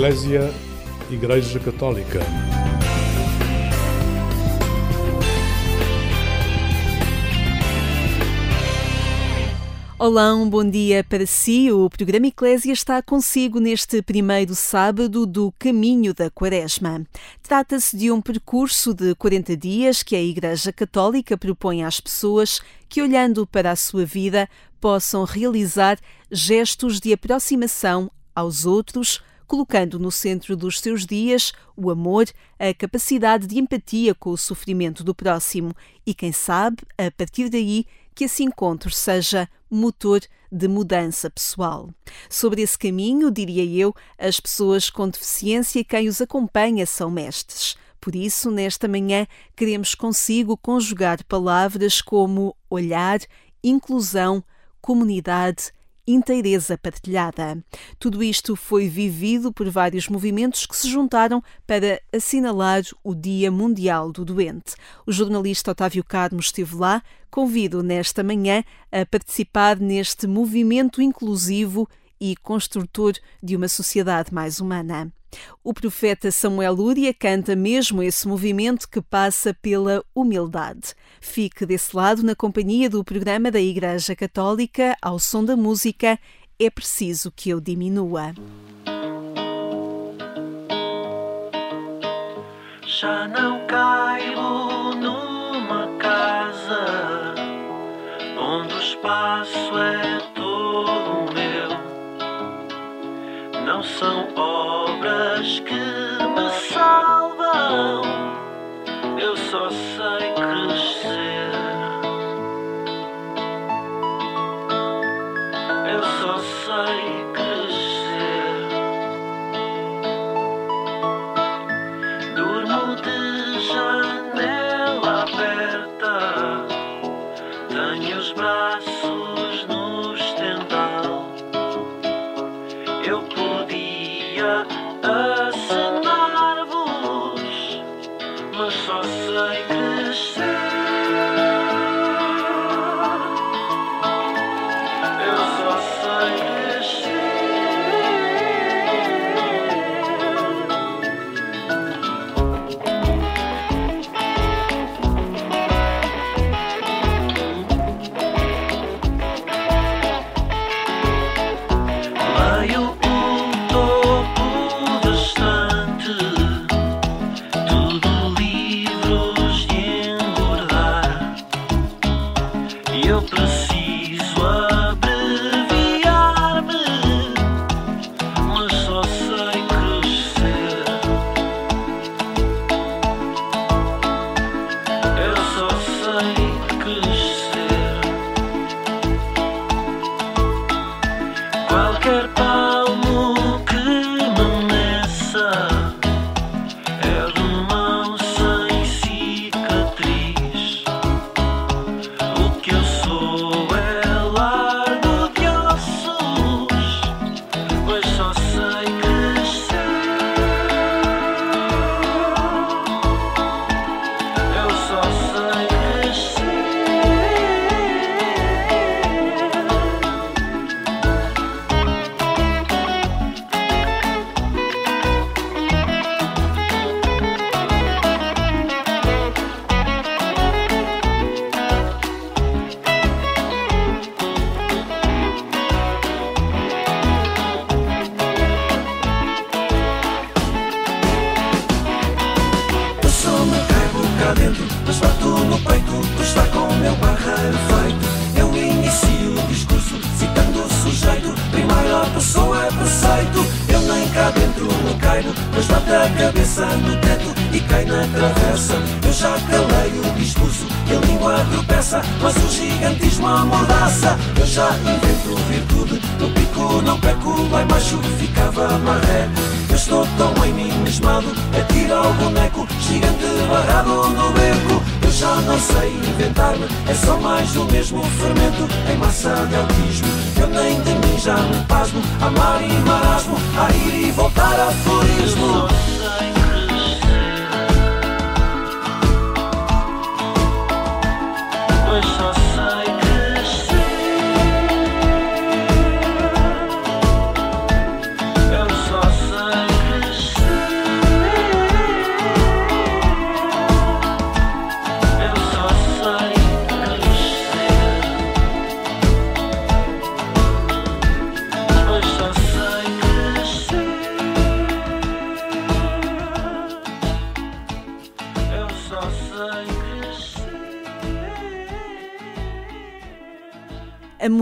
Eclésia Igreja Católica. Olá, um bom dia para si. O programa Eclésia está consigo neste primeiro sábado do Caminho da Quaresma. Trata-se de um percurso de 40 dias que a Igreja Católica propõe às pessoas que, olhando para a sua vida, possam realizar gestos de aproximação aos outros, colocando no centro dos seus dias o amor, a capacidade de empatia com o sofrimento do próximo e, quem sabe, a partir daí, que esse encontro seja motor de mudança pessoal. Sobre esse caminho, diria eu, as pessoas com deficiência e quem os acompanha são mestres. Por isso, nesta manhã, queremos consigo conjugar palavras como olhar, inclusão, comunidade inteireza partilhada. Tudo isto foi vivido por vários movimentos que se juntaram para assinalar o Dia Mundial do Doente. O jornalista Otávio Carmo esteve lá. Convido nesta manhã a participar neste movimento inclusivo e construtor de uma sociedade mais humana. O profeta Samuel Lúria canta mesmo esse movimento que passa pela humildade. Fique desse lado na companhia do programa da Igreja Católica ao som da música É preciso que eu diminua. Já não caibo numa casa onde o espaço é todo meu. Não são obras que me salvam.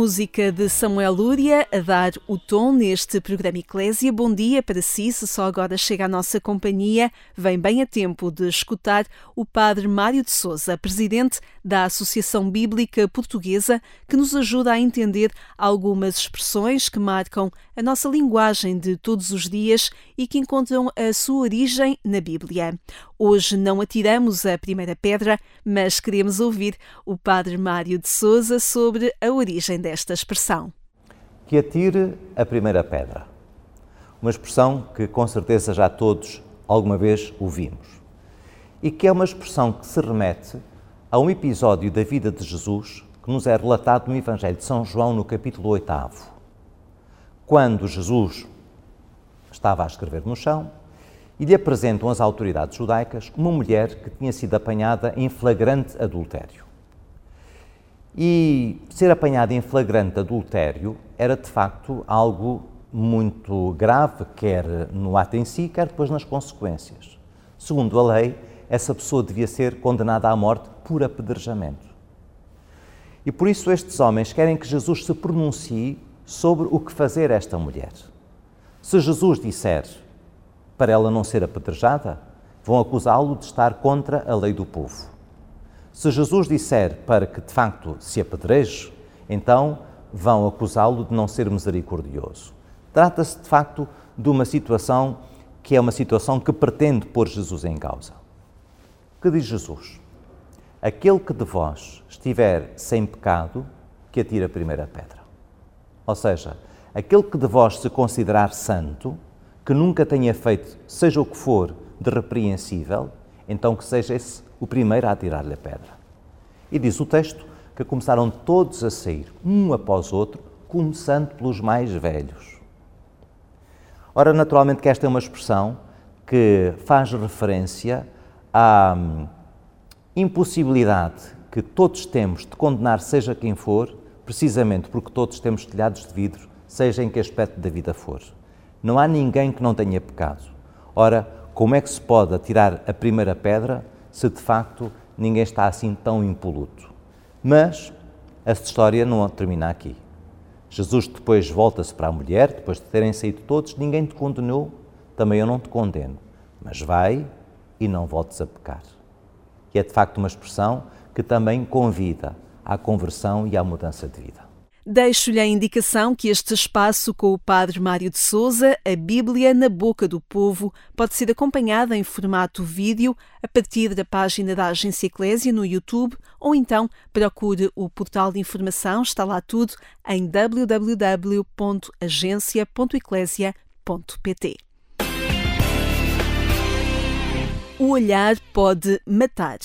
Música de Samuel Lúria a dar o tom neste programa Eclésia. Bom dia para si, se só agora chega à nossa companhia, vem bem a tempo de escutar o Padre Mário de Souza, presidente da Associação Bíblica Portuguesa, que nos ajuda a entender algumas expressões que marcam a nossa linguagem de todos os dias e que encontram a sua origem na Bíblia. Hoje não atiramos a primeira pedra, mas queremos ouvir o Padre Mário de Souza sobre a origem desta expressão. Que atire a primeira pedra. Uma expressão que com certeza já todos alguma vez ouvimos. E que é uma expressão que se remete a um episódio da vida de Jesus que nos é relatado no Evangelho de São João, no capítulo 8 quando Jesus estava a escrever no chão e lhe apresentam as autoridades judaicas uma mulher que tinha sido apanhada em flagrante adultério. E ser apanhada em flagrante adultério era de facto algo muito grave, quer no ato em si, quer depois nas consequências. Segundo a lei, essa pessoa devia ser condenada à morte por apedrejamento. E por isso estes homens querem que Jesus se pronuncie sobre o que fazer esta mulher. Se Jesus disser para ela não ser apedrejada, vão acusá-lo de estar contra a lei do povo. Se Jesus disser para que de facto se apedreje, então vão acusá-lo de não ser misericordioso. Trata-se de facto de uma situação que é uma situação que pretende pôr Jesus em causa. Que diz Jesus? Aquele que de vós estiver sem pecado, que atire a primeira pedra. Ou seja, aquele que de vós se considerar santo, que nunca tenha feito, seja o que for, de repreensível, então que seja esse o primeiro a atirar-lhe a pedra. E diz o texto que começaram todos a sair, um após outro, começando pelos mais velhos. Ora, naturalmente que esta é uma expressão que faz referência à hum, impossibilidade que todos temos de condenar seja quem for precisamente porque todos temos telhados de vidro, seja em que aspecto da vida for. Não há ninguém que não tenha pecado. Ora, como é que se pode atirar a primeira pedra se de facto ninguém está assim tão impoluto? Mas esta história não termina aqui. Jesus depois volta-se para a mulher, depois de terem saído todos, ninguém te condenou, também eu não te condeno, mas vai e não voltes a pecar. E é de facto uma expressão que também convida à conversão e à mudança de vida. Deixo-lhe a indicação que este espaço com o Padre Mário de Souza, a Bíblia na Boca do Povo, pode ser acompanhada em formato vídeo a partir da página da Agência Eclésia no YouTube ou então procure o portal de informação, está lá tudo em www.agencia.eclésia.pt. O olhar pode matar.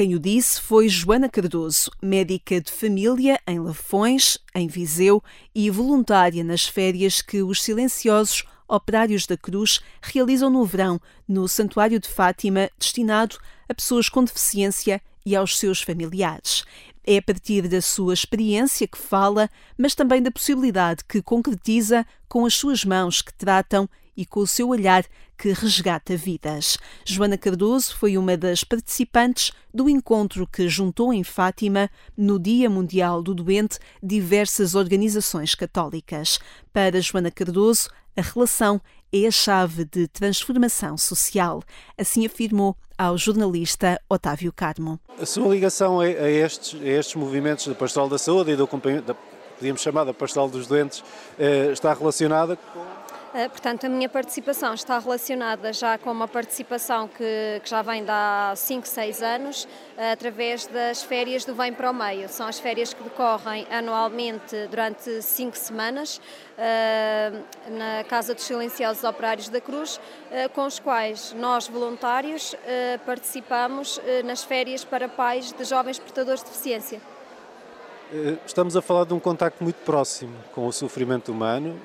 Quem o disse foi Joana Cardoso, médica de família em Lafões, em Viseu e voluntária nas férias que os silenciosos operários da Cruz realizam no verão no Santuário de Fátima, destinado a pessoas com deficiência e aos seus familiares. É a partir da sua experiência que fala, mas também da possibilidade que concretiza com as suas mãos que tratam e com o seu olhar que resgata vidas. Joana Cardoso foi uma das participantes do encontro que juntou em Fátima, no Dia Mundial do Doente, diversas organizações católicas. Para Joana Cardoso, a relação é a chave de transformação social. Assim afirmou ao jornalista Otávio Carmo. A sua ligação a, estes, a estes movimentos da Pastoral da Saúde e do acompanhamento, podíamos chamar da Pastoral dos Doentes, eh, está relacionada com portanto, a minha participação está relacionada já com uma participação que, que já vem de há 5, 6 anos, eh, através das férias do Vem para o Meio. São as férias que decorrem anualmente durante 5 semanas eh, na Casa dos Silenciosos Operários da Cruz, com os quais nós, voluntários, participamos nas férias para pais de jovens portadores de deficiência. Estamos a falar de um contacto muito próximo com o sofrimento humano,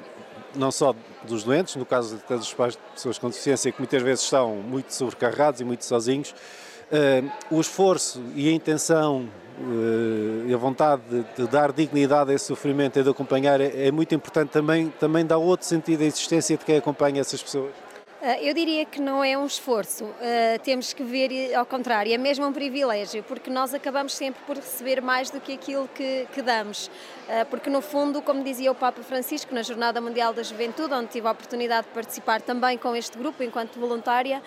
não só dos doentes, no caso dos pais de pessoas com deficiência, que muitas vezes estão muito sobrecarregados e muito sozinhos, uh, o esforço e a intenção uh, e a vontade de, de, dar dignidade a esse sofrimento e de acompanhar é, é muito importante também, também dá outro sentido à existência de quem acompanha essas pessoas. Ah, eu diria que não é um esforço, uh, temos que ver ao contrário, é mesmo um privilégio, porque nós acabamos sempre por receber mais do que aquilo que, que damos. Uh, porque, no fundo, como dizia o Papa Francisco na Jornada Mundial da Juventude, onde tive a oportunidade de participar também com este grupo enquanto voluntária,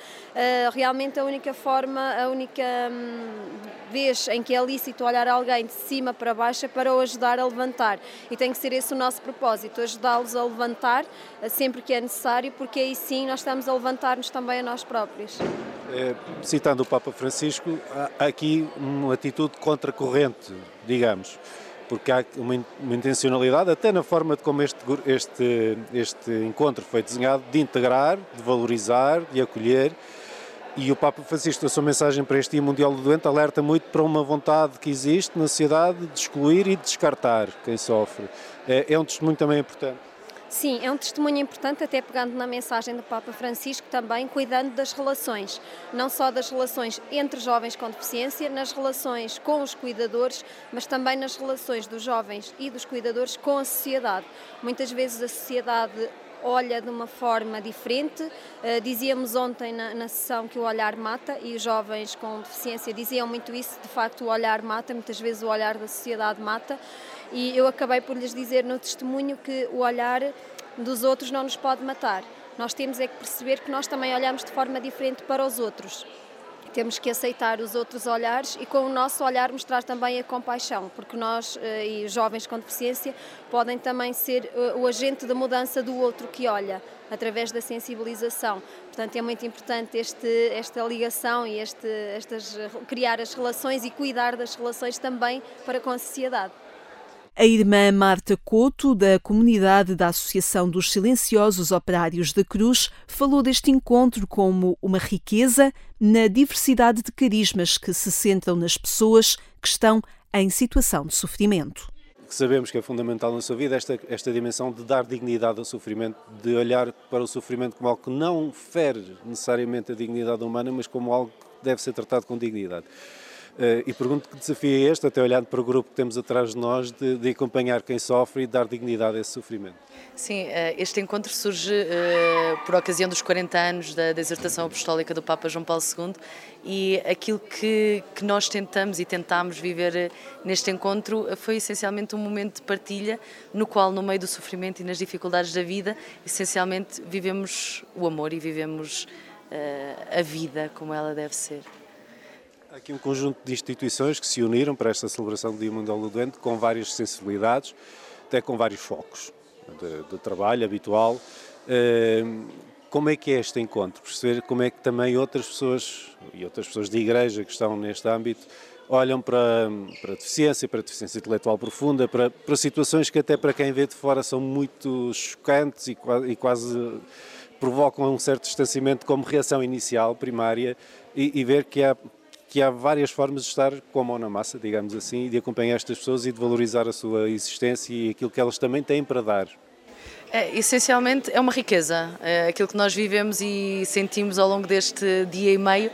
realmente a única forma, a única hum, vez em que é lícito olhar alguém de cima para baixo é para o ajudar a levantar. E tem que ser esse o nosso propósito, ajudá-los a levantar sempre que é necessário, porque aí sim nós estamos a levantar-nos também a nós próprios. É, citando o Papa Francisco, há aqui uma atitude contracorrente, digamos, porque há uma, uma intencionalidade, até na forma de como este, este, este encontro foi desenhado, de integrar, de valorizar, de acolher. E o Papa Francisco, na sua mensagem para este Dia Mundial do Doente, alerta muito para uma vontade que existe na sociedade de excluir e de descartar quem sofre. É, é um testemunho também importante. Sim, é um testemunho importante, até pegando na mensagem do Papa Francisco, também cuidando das relações, não só das relações entre jovens com deficiência, nas relações com os cuidadores, mas também nas relações dos jovens e dos cuidadores com a sociedade. Muitas vezes a sociedade olha de uma forma diferente. Uh, dizíamos ontem na, na, sessão que o olhar mata e os jovens com deficiência diziam muito isso, de facto o olhar mata, muitas vezes o olhar da sociedade mata e eu acabei por lhes dizer no testemunho que o olhar dos outros não nos pode matar. Nós temos é que perceber que nós também olhamos de forma diferente para os outros. Temos que aceitar os outros olhares e com o nosso olhar mostrar também a compaixão, porque nós eh, e os jovens com deficiência podem também ser eh, o agente da mudança do outro que olha, através da sensibilização. Portanto, é muito importante este, esta ligação e este, estas, criar as relações e cuidar das relações também para com a sociedade. A irmã Marta Couto, da comunidade da Associação dos Silenciosos Operários da Cruz, falou deste encontro como uma riqueza na diversidade de carismas que se centram nas pessoas que estão em situação de sofrimento. Sabemos que é fundamental na sua vida esta, esta dimensão de dar dignidade ao sofrimento, de olhar para o sofrimento como algo que não fere necessariamente a dignidade humana, mas como algo que deve ser tratado com dignidade. Uh, e pergunto que desafio é este, até olhando para o grupo que temos atrás de nós, de, de acompanhar quem sofre e dar dignidade a esse sofrimento. Sim, uh, este encontro surge uh, por ocasião dos 40 anos da, da exortação apostólica do Papa João Paulo II e aquilo que, que nós tentamos e tentámos viver neste encontro foi essencialmente um momento de partilha no qual, no meio do sofrimento e nas dificuldades da vida, essencialmente vivemos o amor e vivemos a vida como ela deve ser. Há aqui um conjunto de instituições que se uniram para esta celebração do Dia Mundial do Doente, com várias sensibilidades, até com vários focos de, de trabalho habitual. Ehm, como é que é este encontro? Perceber como é que também outras pessoas, e outras pessoas de igreja que estão neste âmbito, olham para, para a deficiência, para a deficiência intelectual profunda, para, para situações que até para quem vê de fora são muito chocantes e, e quase provocam um certo distanciamento como reação inicial, primária, e, e ver que há que há várias formas de estar com a mão na massa, digamos assim, e de acompanhar estas pessoas e de valorizar a sua existência e aquilo que elas também têm para dar. É, essencialmente é uma riqueza. É, aquilo que nós vivemos e sentimos ao longo deste dia e meio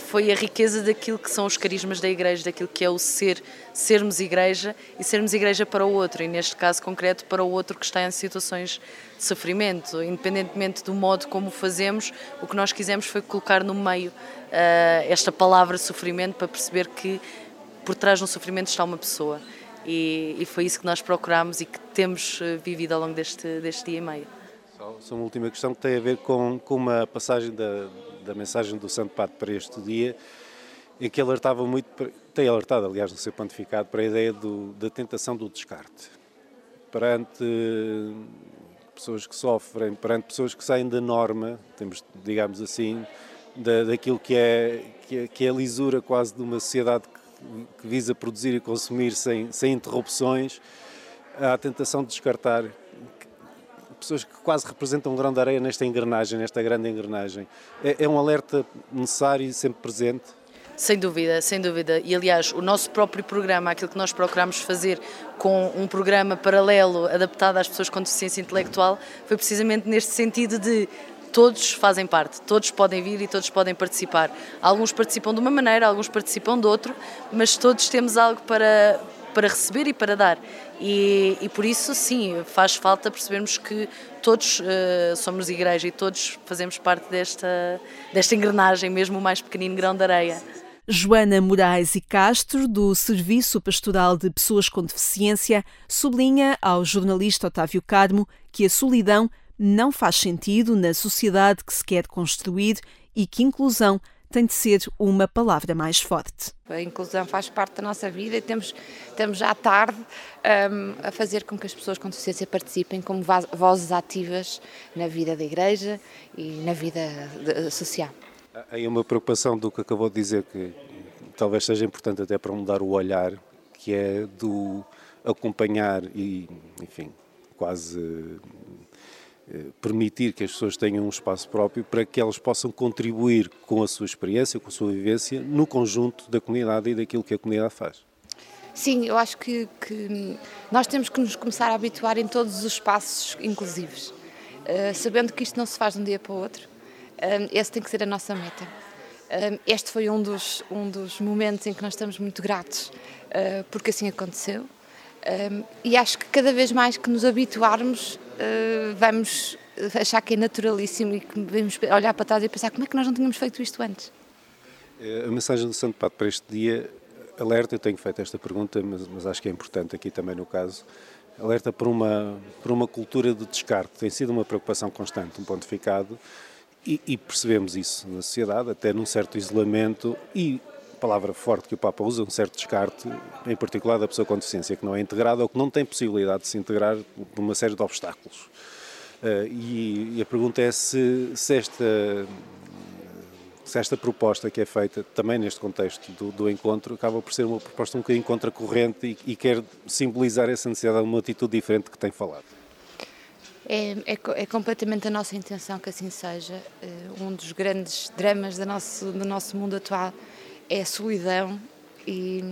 foi a riqueza daquilo que são os carismas da igreja, daquilo que é o ser, sermos igreja e sermos igreja para o outro, e neste caso concreto para o outro que está em situações de sofrimento. Independentemente do modo como o fazemos, o que nós quisemos foi colocar no meio uh, esta palavra sofrimento para perceber que por trás do sofrimento está uma pessoa. E, e, foi isso que nós procuramos e que temos eh, vivido ao longo deste, deste dia e meio. Só, só uma última questão que tem a ver com, com uma passagem da, da mensagem do Santo Padre para este dia, em que alertava muito, tem alertado, aliás, no seu pontificado, para a ideia do, da tentação do descarte. Perante pessoas que sofrem, perante pessoas que saem da norma, temos, digamos assim, da, daquilo que é, que é, que é a lisura quase de uma sociedade que, que visa produzir e consumir sem, sem interrupções, há a tentação de descartar pessoas que quase representam um grão de areia nesta engrenagem, nesta grande engrenagem. É, é um alerta necessário e sempre presente? Sem dúvida, sem dúvida. E aliás, o nosso próprio programa, aquilo que nós procuramos fazer com um programa paralelo adaptado às pessoas com deficiência intelectual, foi precisamente neste sentido de todos fazem parte, todos podem vir e todos podem participar. Alguns participam de uma maneira, alguns participam de outra, mas todos temos algo para, para receber e para dar. E, e por isso, sim, faz falta percebermos que todos uh, somos igreja e todos fazemos parte desta, desta engrenagem, mesmo o mais pequenino grão de areia. Joana Moraes e Castro, do Serviço Pastoral de Pessoas com Deficiência, sublinha ao jornalista Otávio Carmo que a solidão não faz sentido na sociedade que se quer construir e que inclusão tem de ser uma palavra mais forte. A inclusão faz parte da nossa vida e temos, estamos já à tarde um, a fazer com que as pessoas com deficiência participem como vozes ativas na vida da Igreja e na vida social. Há aí uma preocupação do que acabou de dizer, que talvez seja importante até para mudar o olhar, que é do acompanhar e, enfim, quase permitir que as pessoas tenham um espaço próprio para que elas possam contribuir com a sua experiência, com a sua vivência, no conjunto da comunidade e daquilo que a comunidade faz. Sim, eu acho que, que nós temos que nos começar a habituar em todos os espaços inclusivos, uh, sabendo que isto não se faz de um dia para o outro esse tem que ser a nossa meta. Este foi um dos, um dos momentos em que nós estamos muito gratos, porque assim aconteceu. E acho que cada vez mais que nos habituarmos, vamos achar que é naturalíssimo e que vamos olhar para trás e pensar como é que nós não tínhamos feito isto antes. É, a mensagem do Santo Padre para este dia alerta, eu tenho feito esta pergunta, mas, mas, acho que é importante aqui também no caso, alerta por uma, por uma cultura de descarte. Tem sido uma preocupação constante, um pontificado, e, e, percebemos isso na sociedade, até num certo isolamento e, palavra forte que o Papa usa, um certo descarte, em particular da pessoa com deficiência, que não é integrada ou que não tem possibilidade de se integrar por uma série de obstáculos. Uh, e, e, a pergunta é se, se, esta, se esta proposta que é feita também neste contexto do, do encontro acaba por ser uma proposta um bocadinho contracorrente e, e quer simbolizar essa necessidade de uma atitude diferente que tem falado. É, é, é, completamente a nossa intenção que assim seja. Uh, um dos grandes dramas do nosso, do nosso mundo atual é a solidão e,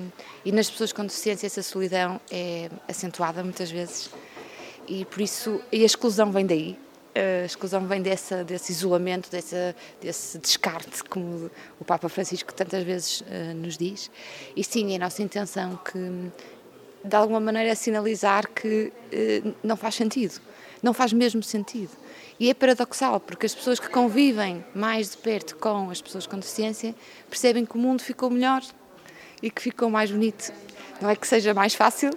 e, nas pessoas com deficiência essa solidão é acentuada muitas vezes e por isso e a exclusão vem daí. A exclusão vem dessa, desse isolamento, dessa, desse descarte, como o Papa Francisco tantas vezes uh, nos diz. E sim, é a nossa intenção que, de alguma maneira, sinalizar que uh, não faz sentido não faz mesmo sentido. E é paradoxal, porque as pessoas que convivem mais de perto com as pessoas com deficiência percebem que o mundo ficou melhor e que ficou mais bonito. Não é que seja mais fácil,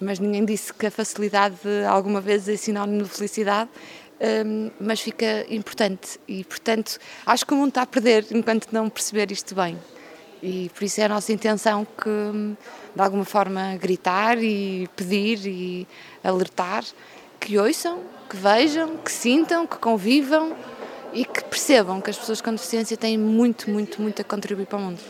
mas ninguém disse que a facilidade alguma vez é sinónimo de felicidade, um, mas fica importante. E, portanto, acho que o mundo está a perder enquanto não perceber isto bem. E por isso é a nossa intenção que, de alguma forma, gritar e pedir e alertar que ouçam, que vejam, que sintam, que convivam e que percebam que as pessoas com deficiência têm muito, muito, muito a contribuir para o mundo.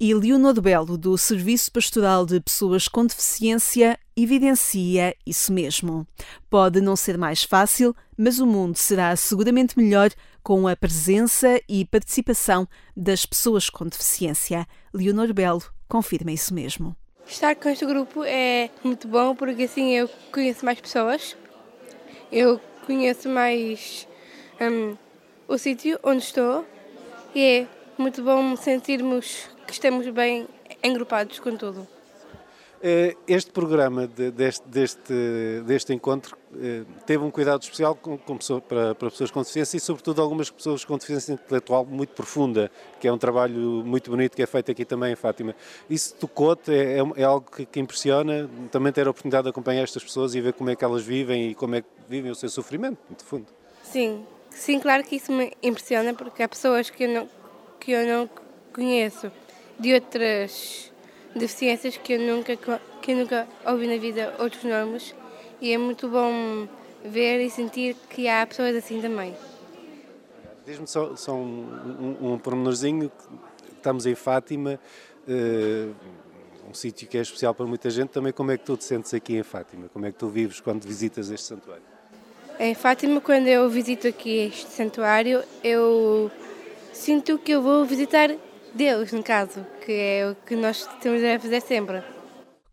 E Leonor Belo, do Serviço Pastoral de Pessoas com Deficiência, evidencia isso mesmo. Pode não ser mais fácil, mas o mundo será seguramente melhor com a presença e participação das pessoas com deficiência. Leonor Belo confirma isso mesmo. Estar com este grupo é muito bom porque assim eu conheço mais pessoas eu conheço mais um, o sítio onde estou e é muito bom sentirmos que estamos bem engrupados com tudo. Eh, este programa de, deste, deste, deste encontro eh, teve um cuidado especial com, com pessoa, para, para, pessoas com deficiência e, sobretudo, algumas pessoas com deficiência intelectual muito profunda, que é um trabalho muito bonito que é feito aqui também em Fátima. Isso tocou-te? É, é, é, algo que, que, impressiona? Também ter a oportunidade de acompanhar estas pessoas e ver como é que elas vivem e como é que vivem o seu sofrimento, de fundo. Sim, sim, claro que isso me impressiona, porque há pessoas que eu não, que eu não conheço de outras deficiências que eu nunca, que eu nunca ouvi na vida outros nomes e é muito bom ver e sentir que há pessoas assim também. Diz-me só, só um, um, um pormenorzinho, estamos em Fátima, uh, um sítio que é especial para muita gente, também como é que tu te sentes aqui em Fátima? Como é que tu vives quando visitas este santuário? Em Fátima, quando eu visito aqui este santuário, eu sinto que eu vou visitar Deus, no caso, que é o que nós temos a fazer sempre.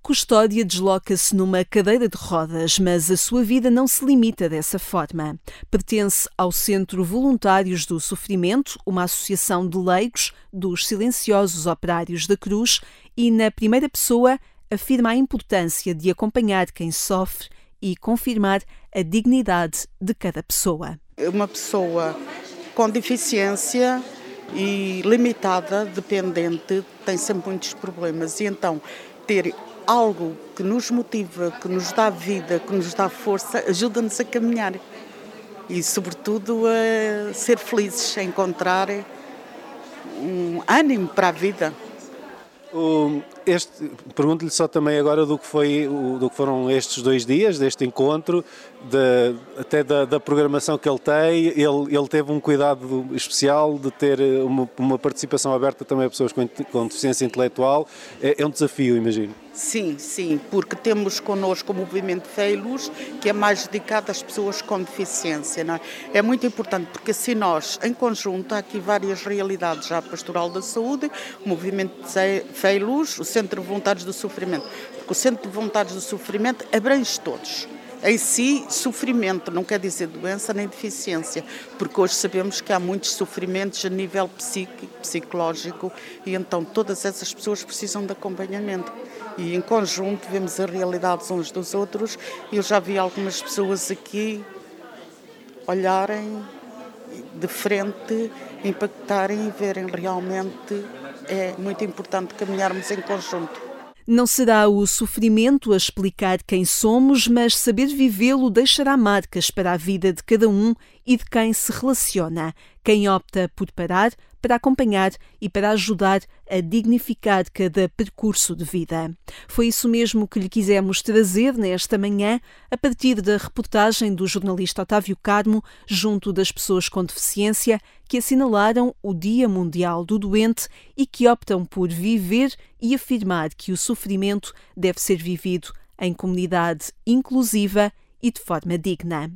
Custódia desloca-se numa cadeira de rodas, mas a sua vida não se limita dessa forma. Pertence ao Centro Voluntários do Sofrimento, uma associação de leigos dos silenciosos operários da Cruz, e na primeira pessoa afirma a importância de acompanhar quem sofre e confirmar a dignidade de cada pessoa. Uma pessoa com deficiência e limitada, dependente, tem sempre muitos problemas. E então, ter algo que nos motiva, que nos dá vida, que nos dá força, ajuda-nos a caminhar. E, sobretudo, a ser felizes, a encontrar um ânimo para a vida. Este, pergunto-lhe só também agora do que, foi, do que foram estes dois dias, deste encontro, de, até da, da, programação que ele tem. Ele, ele teve um cuidado especial de ter uma, uma participação aberta também a pessoas com, com deficiência intelectual. É, é um desafio, imagino. Sim, sim, porque temos connosco o movimento Fé Luz, que é mais dedicado às pessoas com deficiência. É? é muito importante, porque assim nós, em conjunto, há aqui várias realidades, já a Pastoral da Saúde, o movimento Fé Luz, o Centro de Voluntários do Sofrimento, porque o Centro de Voluntários do Sofrimento abrange todos. Em si, sofrimento não quer dizer doença nem deficiência, porque hoje sabemos que há muitos sofrimentos a nível psíquico, psicológico, e então todas essas pessoas precisam de acompanhamento e em conjunto vemos as realidades uns dos outros. Eu já vi algumas pessoas aqui olharem de frente, impactarem e verem realmente é muito importante caminharmos em conjunto. Não será o sofrimento a explicar quem somos, mas saber vivê-lo deixará marcas para a vida de cada um e de quem se relaciona. Quem opta por parar para acompanhar e para ajudar a dignificar cada percurso de vida. Foi isso mesmo que lhe quisemos trazer nesta manhã, a partir da reportagem do jornalista Otávio Carmo, junto das pessoas com deficiência, que assinalaram o Dia Mundial do Doente e que optam por viver e afirmar que o sofrimento deve ser vivido em comunidade inclusiva e de forma digna.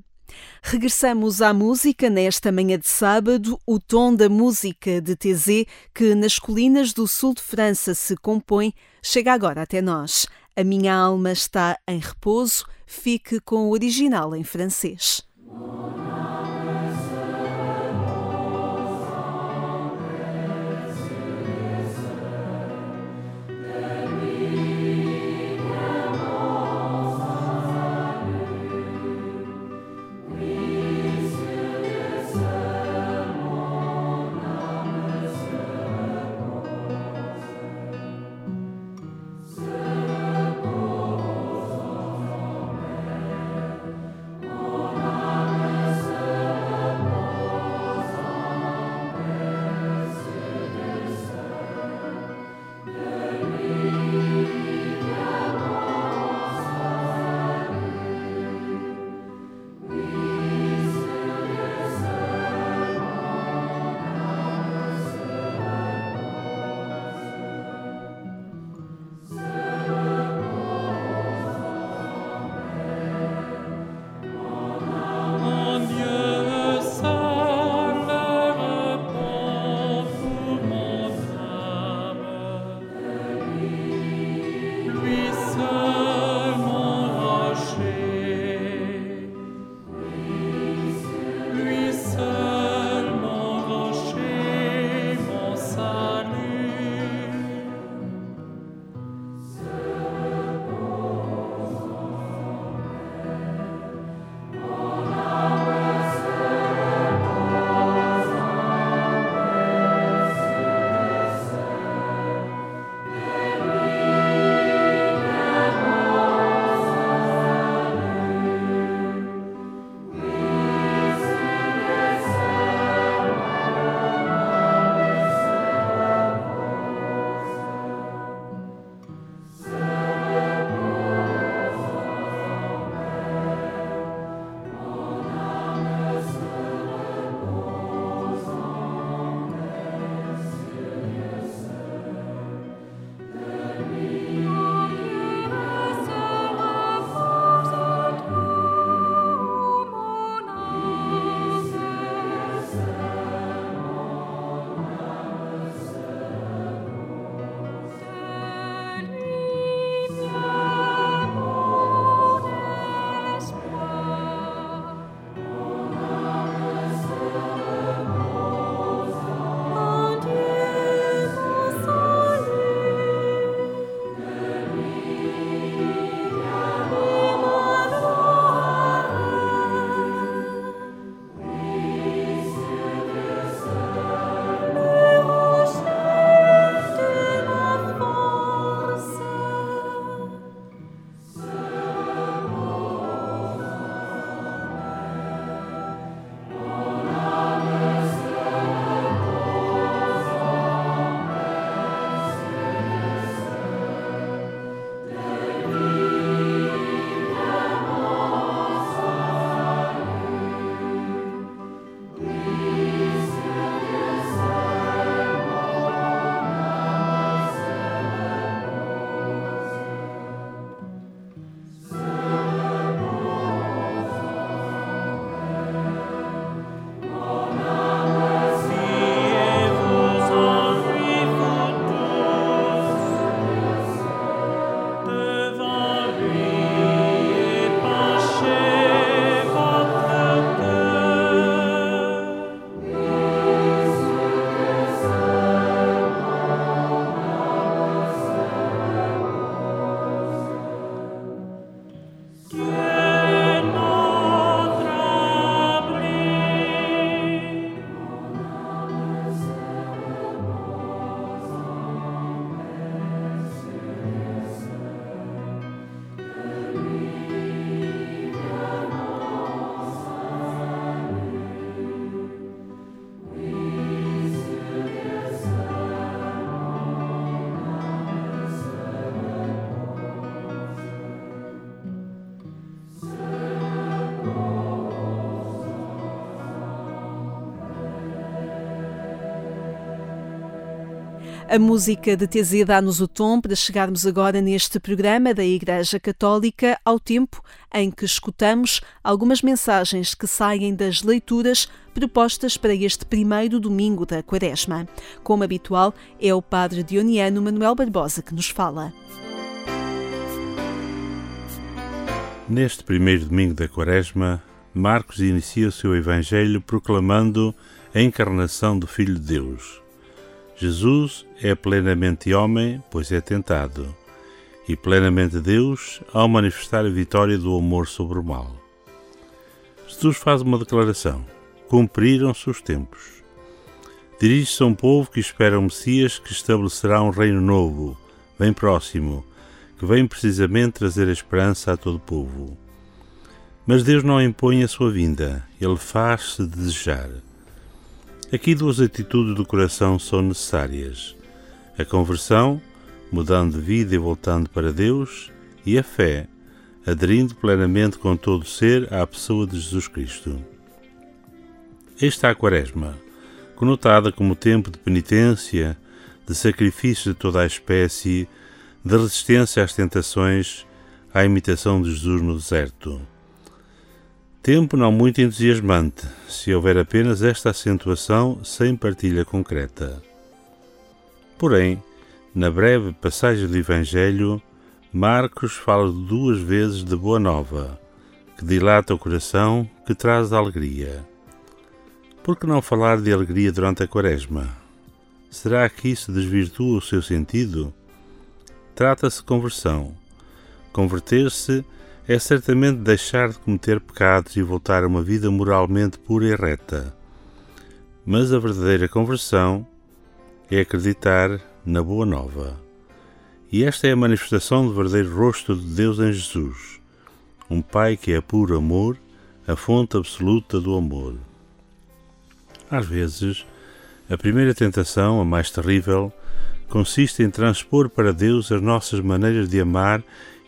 Regressamos à música nesta manhã de sábado, o tom da música de TZ, que nas colinas do sul de França se compõe, chega agora até nós. A minha alma está em repouso, fique com o original em francês. A música de TZ dá-nos o tom para chegarmos agora neste programa da Igreja Católica ao tempo em que escutamos algumas mensagens que saem das leituras propostas para este primeiro domingo da Quaresma. Como habitual, é o Padre Dioniano Manuel Barbosa que nos fala. Neste primeiro domingo da Quaresma, Marcos inicia o seu Evangelho proclamando a encarnação do Filho de Deus. Jesus é plenamente homem, pois é tentado, e plenamente Deus ao manifestar a vitória do amor sobre o mal. Jesus faz uma declaração: cumpriram-se os tempos. Dirige-se a um povo que espera um Messias que estabelecerá um reino novo, bem próximo, que vem precisamente trazer a esperança a todo o povo. Mas Deus não impõe a sua vinda, ele faz-se desejar. Aqui duas atitudes do coração são necessárias: a conversão, mudando de vida e voltando para Deus, e a fé, aderindo plenamente com todo o ser à pessoa de Jesus Cristo. Esta é a Quaresma, conotada como tempo de penitência, de sacrifício de toda a espécie, de resistência às tentações, à imitação de Jesus no deserto. Tempo não muito entusiasmante, se houver apenas esta acentuação sem partilha concreta. Porém, na breve passagem do Evangelho, Marcos fala duas vezes de boa nova, que dilata o coração, que traz alegria. Por que não falar de alegria durante a Quaresma? Será que isso desvirtua o seu sentido? Trata-se de conversão. Converter-se é certamente deixar de cometer pecados e voltar a uma vida moralmente pura e reta. Mas a verdadeira conversão é acreditar na Boa Nova. E esta é a manifestação do verdadeiro rosto de Deus em Jesus, um Pai que é puro amor, a fonte absoluta do amor. Às vezes, a primeira tentação, a mais terrível, consiste em transpor para Deus as nossas maneiras de amar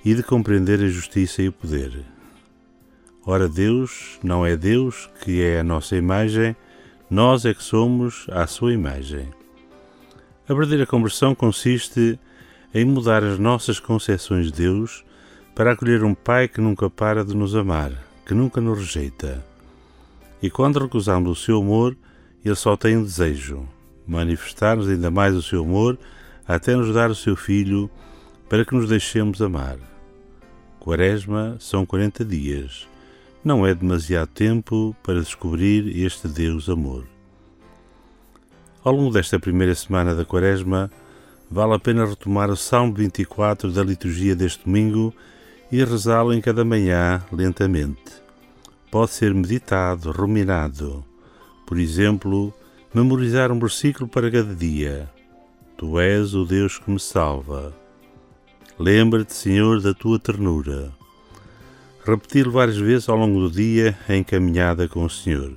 e de compreender a justiça e o poder. Ora, Deus não é Deus que é a nossa imagem, nós é que somos a sua imagem. A verdadeira conversão consiste em mudar as nossas concepções de Deus para acolher um Pai que nunca para de nos amar, que nunca nos rejeita. E quando recusamos o seu amor, ele só tem um desejo: manifestar-nos ainda mais o seu amor até nos dar o seu Filho para que nos deixemos amar. Quaresma são 40 dias. Não é demasiado tempo para descobrir este Deus amor. Ao longo desta primeira semana da Quaresma, vale a pena retomar o Salmo 24 da liturgia deste domingo e rezá-lo em cada manhã lentamente. Pode ser meditado, ruminado. Por exemplo, memorizar um versículo para cada dia. Tu és o Deus que me salva. Lembra-te, Senhor, da tua ternura. Repeti-lo várias vezes ao longo do dia em caminhada com o Senhor.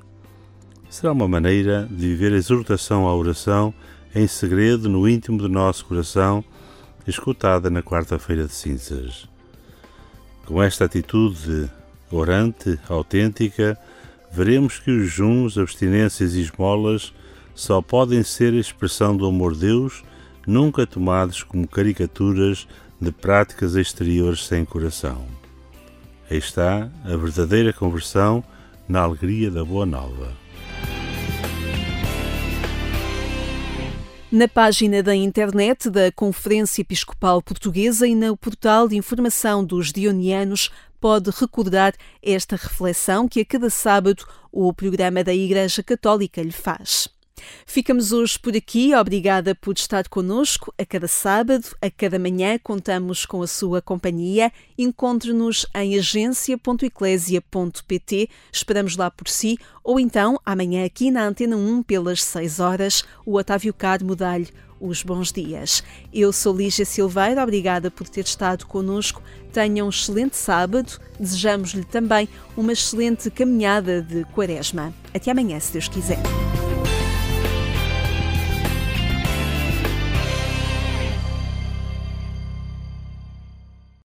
Será uma maneira de viver a exortação à oração em segredo no íntimo do nosso coração, escutada na quarta-feira de cinzas. Com esta atitude orante, autêntica, veremos que os juns, abstinências e esmolas só podem ser expressão do amor de Deus, nunca tomados como caricaturas de práticas exteriores sem coração. Aí está a verdadeira conversão na alegria da Boa Nova. Na página da internet da Conferência Episcopal Portuguesa e no portal de informação dos Dionianos pode recordar esta reflexão que a cada sábado o programa da Igreja Católica lhe faz. Ficamos hoje por aqui. Obrigada por estar conosco a cada sábado, a cada manhã. Contamos com a sua companhia. Encontre-nos em agência.eclésia.pt. Esperamos lá por si. Ou então, amanhã aqui na Antena 1, pelas 6 horas, o Otávio Carmo dá-lhe os bons dias. Eu sou Lígia Silveira, obrigada por ter estado conosco. Tenha um excelente sábado. Desejamos-lhe também uma excelente caminhada de quaresma. Até amanhã, se Deus quiser.